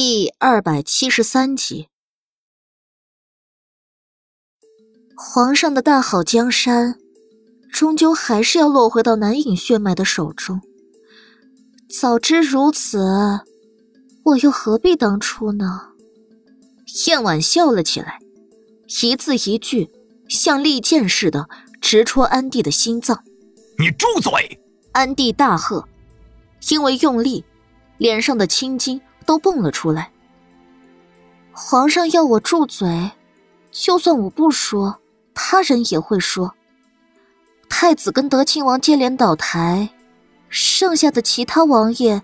第二百七十三集，皇上的大好江山，终究还是要落回到南影血脉的手中。早知如此，我又何必当初呢？燕婉笑了起来，一字一句像利剑似的直戳安帝的心脏。你住嘴！安帝大喝，因为用力，脸上的青筋。都蹦了出来。皇上要我住嘴，就算我不说，他人也会说。太子跟德亲王接连倒台，剩下的其他王爷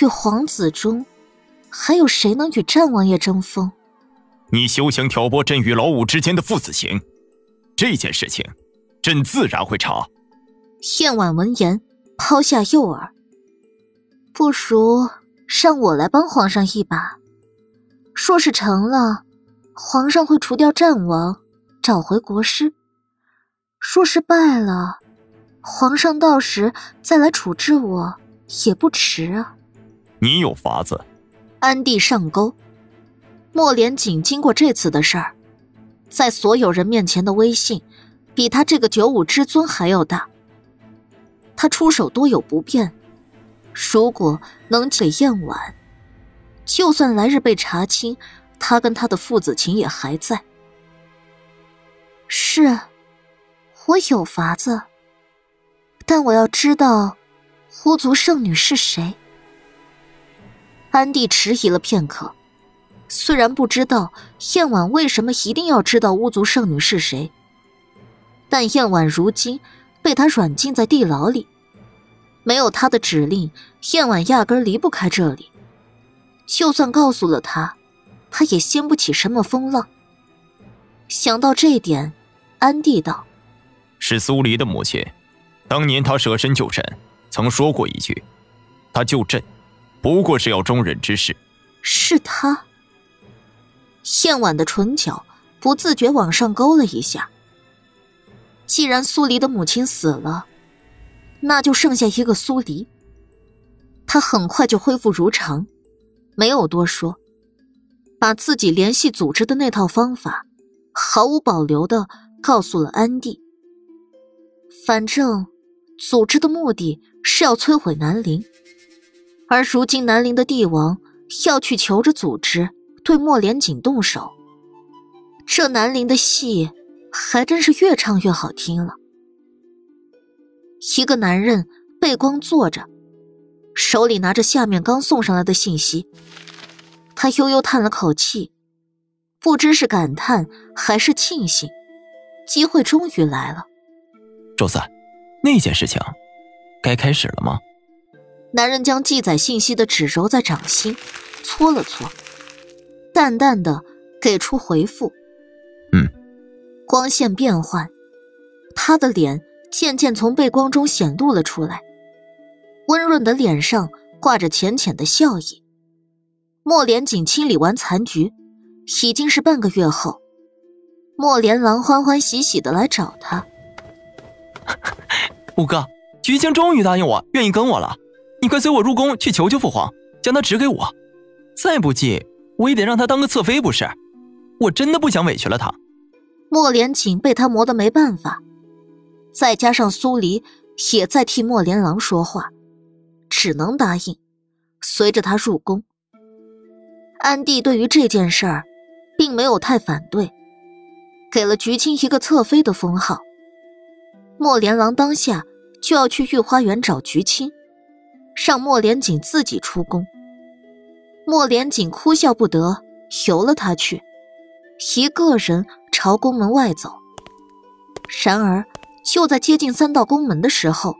与皇子中，还有谁能与战王爷争锋？你休想挑拨朕与老五之间的父子情，这件事情，朕自然会查。燕婉闻言抛下诱饵，不如。让我来帮皇上一把，说是成了，皇上会除掉战王，找回国师；说是败了，皇上到时再来处置我也不迟啊。你有法子？安帝上钩。莫连锦经过这次的事儿，在所有人面前的威信，比他这个九五之尊还要大。他出手多有不便。如果能给燕婉，就算来日被查清，他跟他的父子情也还在。是，我有法子，但我要知道巫族圣女是谁。安帝迟疑了片刻，虽然不知道燕婉为什么一定要知道巫族圣女是谁，但燕婉如今被他软禁在地牢里。没有他的指令，燕婉压根离不开这里。就算告诉了他，他也掀不起什么风浪。想到这点，安帝道：“是苏黎的母亲，当年他舍身救朕，曾说过一句：他救朕，不过是要忠人之事。”是他。燕婉的唇角不自觉往上勾了一下。既然苏黎的母亲死了。那就剩下一个苏黎，他很快就恢复如常，没有多说，把自己联系组织的那套方法毫无保留的告诉了安迪。反正组织的目的是要摧毁南陵，而如今南陵的帝王要去求着组织对莫连锦动手，这南陵的戏还真是越唱越好听了。一个男人背光坐着，手里拿着下面刚送上来的信息。他悠悠叹了口气，不知是感叹还是庆幸，机会终于来了。周三，那件事情该开始了吗？男人将记载信息的纸揉在掌心，搓了搓，淡淡的给出回复：“嗯。”光线变换，他的脸。渐渐从背光中显露了出来，温润的脸上挂着浅浅的笑意。莫连锦清理完残局，已经是半个月后，莫连郎欢欢喜喜的来找他。五哥，菊青终于答应我，愿意跟我了。你快随我入宫去求求父皇，将他指给我。再不济，我也得让他当个侧妃不是？我真的不想委屈了他。莫连锦被他磨得没办法。再加上苏黎也在替莫连郎说话，只能答应，随着他入宫。安帝对于这件事儿，并没有太反对，给了菊青一个侧妃的封号。莫连郎当下就要去御花园找菊青，让莫连锦自己出宫。莫连锦哭笑不得，由了他去，一个人朝宫门外走。然而。就在接近三道宫门的时候，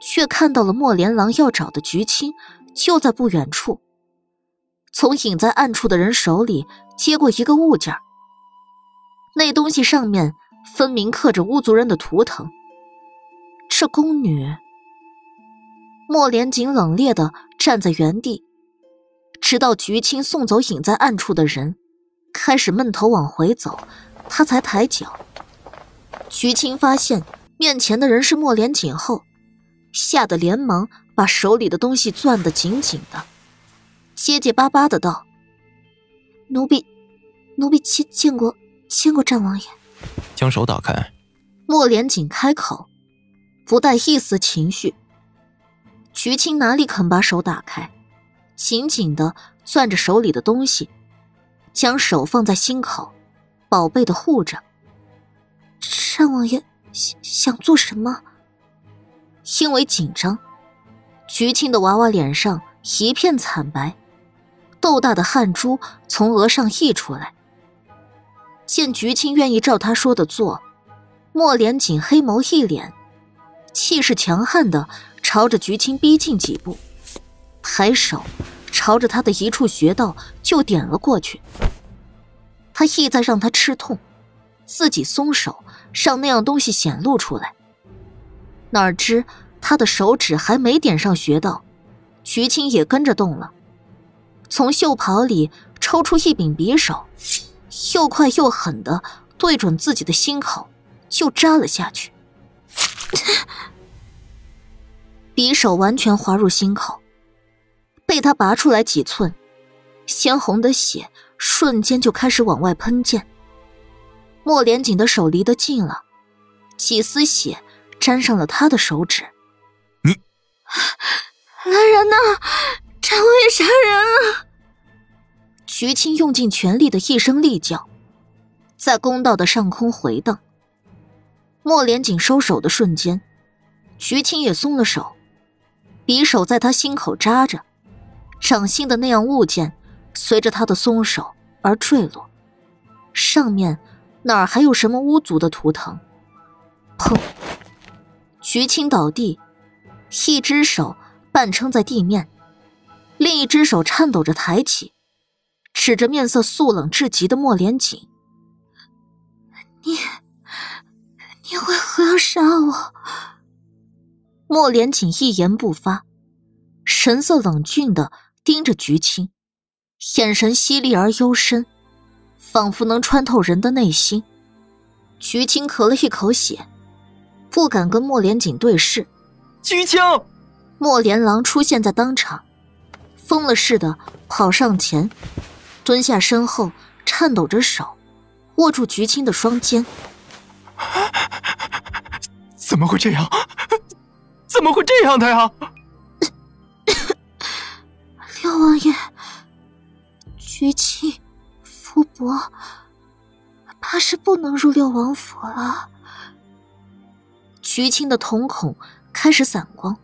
却看到了莫连郎要找的菊青就在不远处。从隐在暗处的人手里接过一个物件，那东西上面分明刻着巫族人的图腾。这宫女，莫连锦冷冽的站在原地，直到菊青送走隐在暗处的人，开始闷头往回走，他才抬脚。徐青发现面前的人是莫连锦后，吓得连忙把手里的东西攥得紧紧的，结结巴巴的道：“奴婢，奴婢见见过见过战王爷。将手打开。莫连锦开口，不带一丝情绪。徐青哪里肯把手打开，紧紧的攥着手里的东西，将手放在心口，宝贝的护着。战王爷想想做什么？因为紧张，菊青的娃娃脸上一片惨白，豆大的汗珠从额上溢出来。见菊青愿意照他说的做，莫连锦黑眸一敛，气势强悍的朝着菊青逼近几步，抬手朝着他的一处穴道就点了过去。他意在让他吃痛，自己松手，让那样东西显露出来。哪知他的手指还没点上穴道，徐青也跟着动了，从袖袍里抽出一柄匕首。又快又狠的对准自己的心口，就扎了下去。匕首完全划入心口，被他拔出来几寸，鲜红的血瞬间就开始往外喷溅。莫连锦的手离得近了，几丝血沾上了他的手指。你，来人呐！战王爷杀人了！徐青用尽全力的一声厉叫，在公道的上空回荡。莫连锦收手的瞬间，徐青也松了手，匕首在他心口扎着，掌心的那样物件随着他的松手而坠落，上面哪儿还有什么巫族的图腾？砰！徐青倒地，一只手半撑在地面，另一只手颤抖着抬起。指着面色肃冷至极的莫连锦：“你，你为何要杀我？”莫连锦一言不发，神色冷峻的盯着菊青，眼神犀利而幽深，仿佛能穿透人的内心。菊青咳了一口血，不敢跟莫连锦对视。菊青，莫连郎出现在当场，疯了似的跑上前。蹲下身后，颤抖着手，握住菊青的双肩。怎么会这样？怎么会这样的呀？六王爷，菊青、福伯，怕是不能入六王府了。菊青的瞳孔开始散光，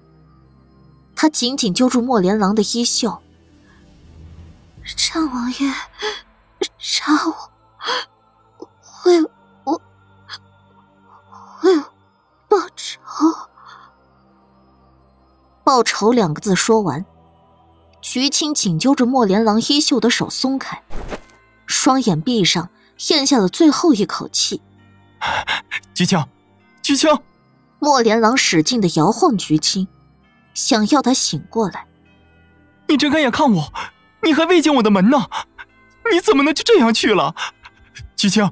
他紧紧揪住莫连郎的衣袖。战王爷杀我，为我为报仇。报仇两个字说完，菊青紧揪着莫连郎衣袖的手松开，双眼闭上，咽下了最后一口气。菊青，菊青！莫连郎使劲的摇晃菊青，想要他醒过来。你睁开眼看我。你还未进我的门呢，你怎么能就这样去了？菊青，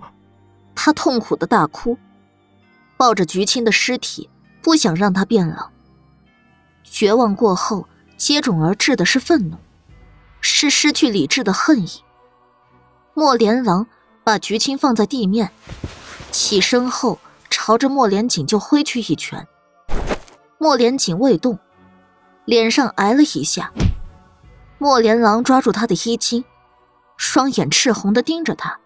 他痛苦的大哭，抱着菊青的尸体，不想让他变冷。绝望过后，接踵而至的是愤怒，是失去理智的恨意。莫连郎把菊青放在地面，起身后朝着莫连锦就挥去一拳。莫连锦未动，脸上挨了一下。莫连郎抓住他的衣襟，双眼赤红的盯着他，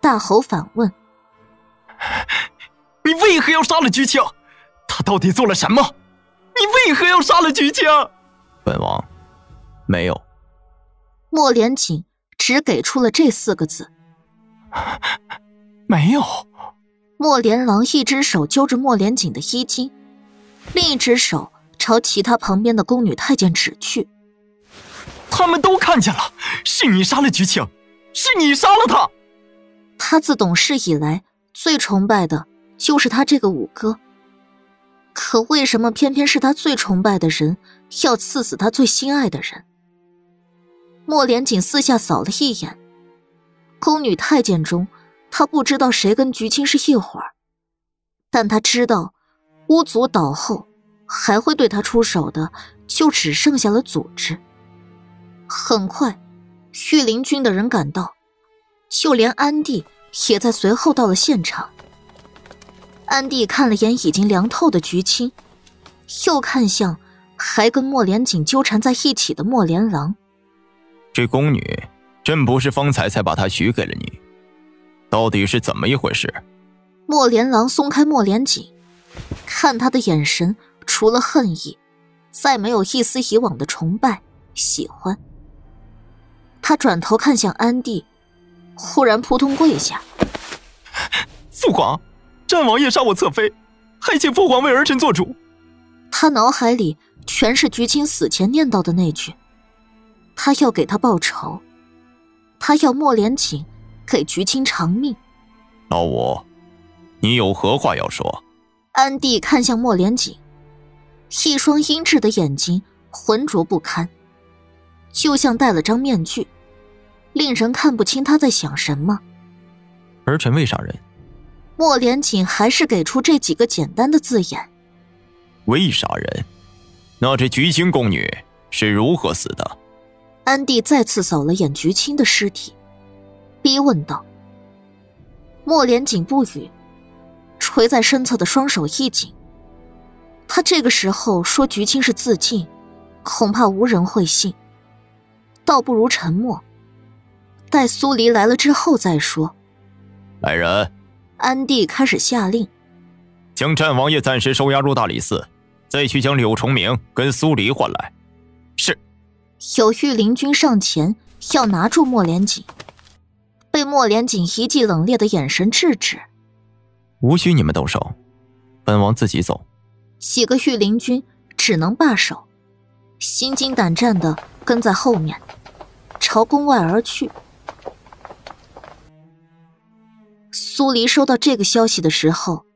大吼反问：“你为何要杀了菊青？他到底做了什么？你为何要杀了菊青？”本王没有。莫连锦只给出了这四个字：“ 没有。”莫连郎一只手揪着莫连锦的衣襟，另一只手朝其他旁边的宫女太监指去。他们都看见了，是你杀了菊青，是你杀了他。他自懂事以来最崇拜的就是他这个五哥，可为什么偏偏是他最崇拜的人要刺死他最心爱的人？莫连锦四下扫了一眼，宫女太监中，他不知道谁跟菊青是一伙儿，但他知道，巫族倒后还会对他出手的，就只剩下了组织。很快，御林军的人赶到，就连安迪也在随后到了现场。安迪看了眼已经凉透的菊青，又看向还跟莫连锦纠缠在一起的莫连郎。这宫女真不是方才才把她许给了你，到底是怎么一回事？莫连郎松开莫连锦，看他的眼神除了恨意，再没有一丝以往的崇拜喜欢。他转头看向安帝，忽然扑通跪下：“父皇，战王爷杀我侧妃，还请父皇为儿臣做主。”他脑海里全是菊青死前念叨的那句：“他要给他报仇，他要莫连锦给菊青偿命。”老五，你有何话要说？安帝看向莫连锦，一双阴鸷的眼睛浑浊不堪，就像戴了张面具。令人看不清他在想什么。儿臣未杀人。莫连锦还是给出这几个简单的字眼。未杀人？那这菊青宫女是如何死的？安帝再次扫了眼菊青的尸体，逼问道。莫连锦不语，垂在身侧的双手一紧。他这个时候说菊青是自尽，恐怕无人会信。倒不如沉默。待苏黎来了之后再说。来人，安帝开始下令，将战王爷暂时收押入大理寺，再去将柳崇明跟苏黎换来。是。有御林军上前要拿住莫连锦，被莫连锦一记冷冽的眼神制止。无需你们动手，本王自己走。几个御林军只能罢手，心惊胆战的跟在后面，朝宫外而去。苏黎收到这个消息的时候，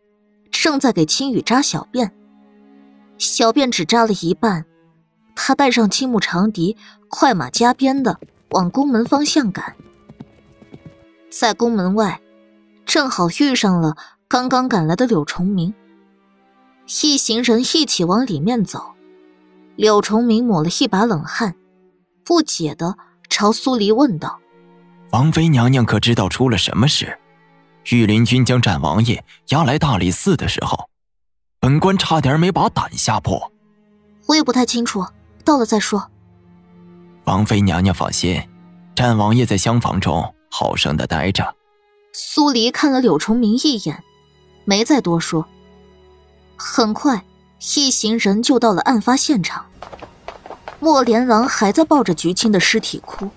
正在给青雨扎小辫。小辫只扎了一半，他带上青木长笛，快马加鞭的往宫门方向赶。在宫门外，正好遇上了刚刚赶来的柳崇明。一行人一起往里面走，柳崇明抹了一把冷汗，不解的朝苏黎问道：“王妃娘娘可知道出了什么事？”御林军将战王爷押来大理寺的时候，本官差点没把胆吓破。我也不太清楚，到了再说。王妃娘娘放心，战王爷在厢房中好生的待着。苏黎看了柳崇明一眼，没再多说。很快，一行人就到了案发现场。莫连郎还在抱着菊青的尸体哭，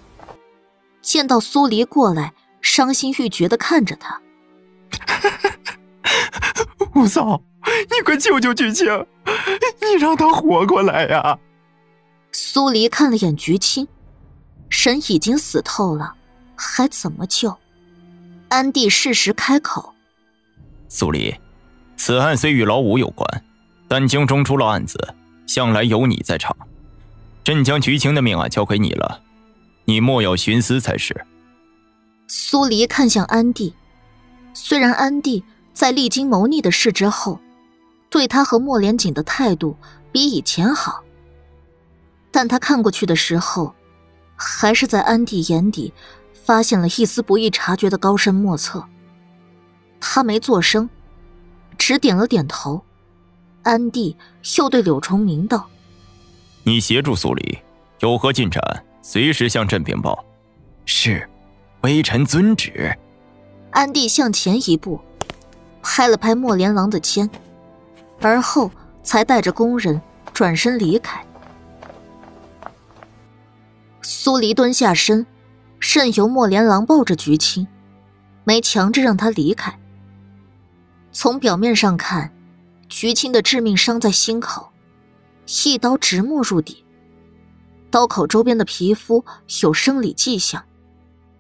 见到苏黎过来，伤心欲绝的看着他。五嫂，你快救救菊青，你让她活过来呀！苏黎看了眼菊青，神已经死透了，还怎么救？安帝适时开口：“苏黎，此案虽与老五有关，但京中出了案子，向来有你在场。朕将菊青的命案交给你了，你莫要徇私才是。”苏黎看向安帝。虽然安帝在历经谋逆的事之后，对他和莫连锦的态度比以前好，但他看过去的时候，还是在安帝眼底发现了一丝不易察觉的高深莫测。他没作声，只点了点头。安帝又对柳崇明道：“你协助苏黎，有何进展，随时向朕禀报。”是，微臣遵旨。安帝向前一步，拍了拍莫连郎的肩，而后才带着工人转身离开。苏黎蹲下身，任由莫连郎抱着菊青，没强制让他离开。从表面上看，菊青的致命伤在心口，一刀直没入底，刀口周边的皮肤有生理迹象，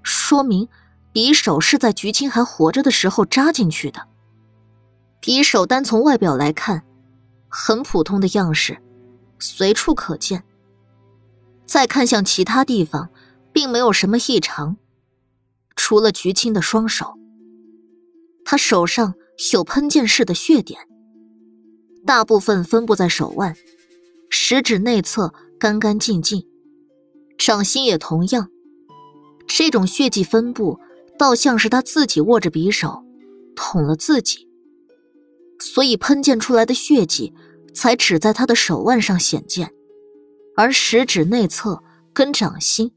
说明。匕首是在菊青还活着的时候扎进去的。匕首单从外表来看，很普通的样式，随处可见。再看向其他地方，并没有什么异常，除了菊青的双手。他手上有喷溅式的血点，大部分分布在手腕，食指内侧干干净净，掌心也同样。这种血迹分布。倒像是他自己握着匕首，捅了自己，所以喷溅出来的血迹才只在他的手腕上显见，而食指内侧跟掌心，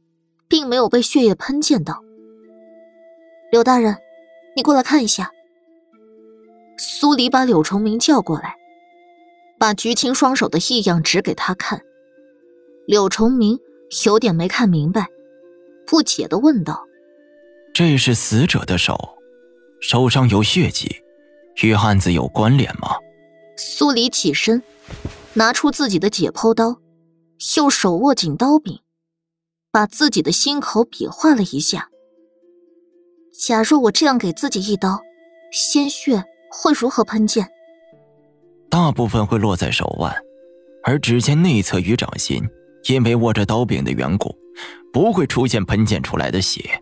并没有被血液喷溅到。柳大人，你过来看一下。苏黎把柳崇明叫过来，把菊青双手的异样指给他看。柳崇明有点没看明白，不解的问道。这是死者的手，手上有血迹，与案子有关联吗？苏黎起身，拿出自己的解剖刀，又手握紧刀柄，把自己的心口比划了一下。假若我这样给自己一刀，鲜血会如何喷溅？大部分会落在手腕，而指尖内侧与掌心，因为握着刀柄的缘故，不会出现喷溅出来的血。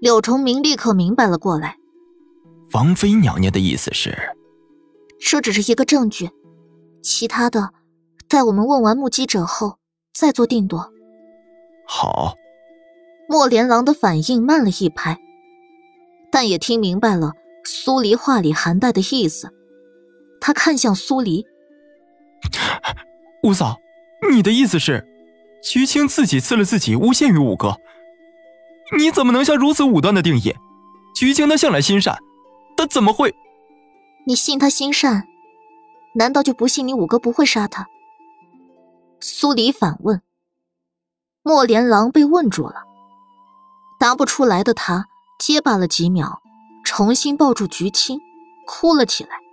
柳崇明立刻明白了过来，王妃娘娘的意思是，这只是一个证据，其他的，待我们问完目击者后再做定夺。好。莫连郎的反应慢了一拍，但也听明白了苏黎话里含带的意思。他看向苏黎，五嫂，你的意思是，菊青自己刺了自己，诬陷于五哥。你怎么能下如此武断的定义？菊青他向来心善，他怎么会？你信他心善，难道就不信你五哥不会杀他？苏黎反问。莫连郎被问住了，答不出来的他结巴了几秒，重新抱住菊青，哭了起来。